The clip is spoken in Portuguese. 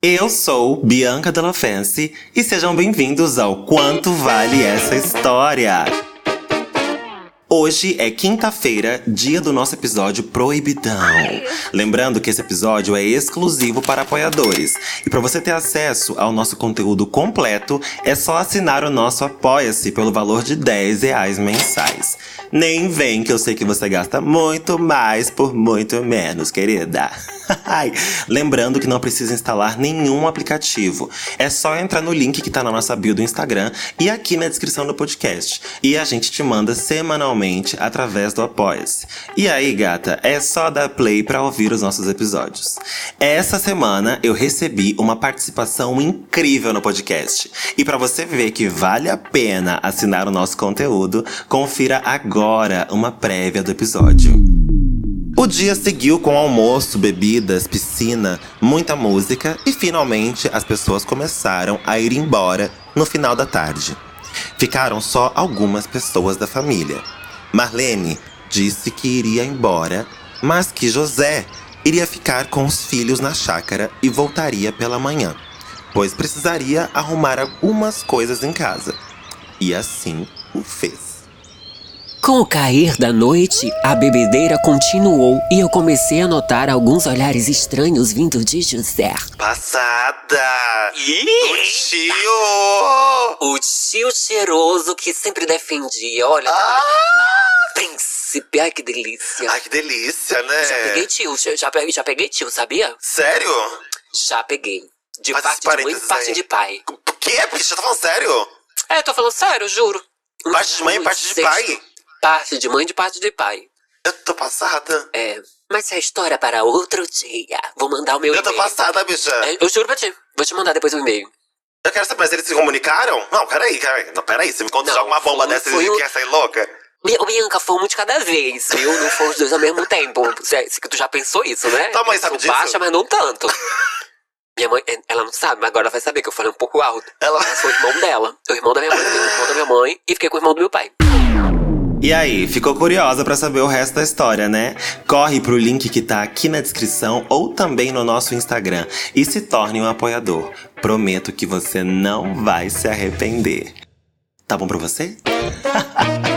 Eu sou Bianca Della Fancy e sejam bem-vindos ao Quanto Vale Essa História. Hoje é quinta-feira, dia do nosso episódio Proibidão. Lembrando que esse episódio é exclusivo para apoiadores. E para você ter acesso ao nosso conteúdo completo, é só assinar o nosso Apoia-se pelo valor de 10 reais mensais. Nem vem que eu sei que você gasta muito mais por muito menos, querida. Lembrando que não precisa instalar nenhum aplicativo. É só entrar no link que tá na nossa bio do Instagram e aqui na descrição do podcast. E a gente te manda semanalmente através do Apoia-se. E aí, gata, é só dar play para ouvir os nossos episódios. Essa semana eu recebi uma participação incrível no podcast. E para você ver que vale a pena assinar o nosso conteúdo, confira agora uma prévia do episódio. O dia seguiu com almoço, bebidas, piscina, muita música e finalmente as pessoas começaram a ir embora no final da tarde. Ficaram só algumas pessoas da família. Marlene disse que iria embora, mas que José iria ficar com os filhos na chácara e voltaria pela manhã, pois precisaria arrumar algumas coisas em casa. E assim o fez. Com o cair da noite, a bebedeira continuou e eu comecei a notar alguns olhares estranhos vindo de José. Passada! Ih! O tio! O tio cheiroso que sempre defendia. Olha, Ah! príncipe, ai que delícia. Ai, que delícia, né? Já peguei tio, já, peguei, já peguei tio, sabia? Sério? Já peguei. De Faz parte de mãe e parte aí. de pai. O quê, bicha? Tá falando sério? É, tô falando sério, juro. Parte de mãe e parte de pai? Parte de mãe de parte de pai. Eu tô passada. É, mas essa é história para outro dia. Vou mandar o meu Eu tô e-mail. passada, bicha. É, eu juro pra ti. Vou te mandar depois o e-mail. Eu quero saber, mas eles se comunicaram? Não, peraí, peraí. Não, peraí. Você me conta joga uma bomba foi- dessa e um- quer sair louca? Bianca, foi um de cada vez, viu? Não foi os dois ao mesmo tempo. Que tu já pensou isso, né? Tua mãe sabe Sou disso? baixa, mas não tanto. Minha mãe, é, ela não sabe, mas agora ela vai saber que eu falei um pouco alto. Ela... Mas foi o irmão dela. O irmão da minha mãe, o irmão da minha mãe e fiquei com o irmão do meu pai. E aí, ficou curiosa pra saber o resto da história, né? Corre pro link que tá aqui na descrição ou também no nosso Instagram e se torne um apoiador. Prometo que você não vai se arrepender. Tá bom pra você?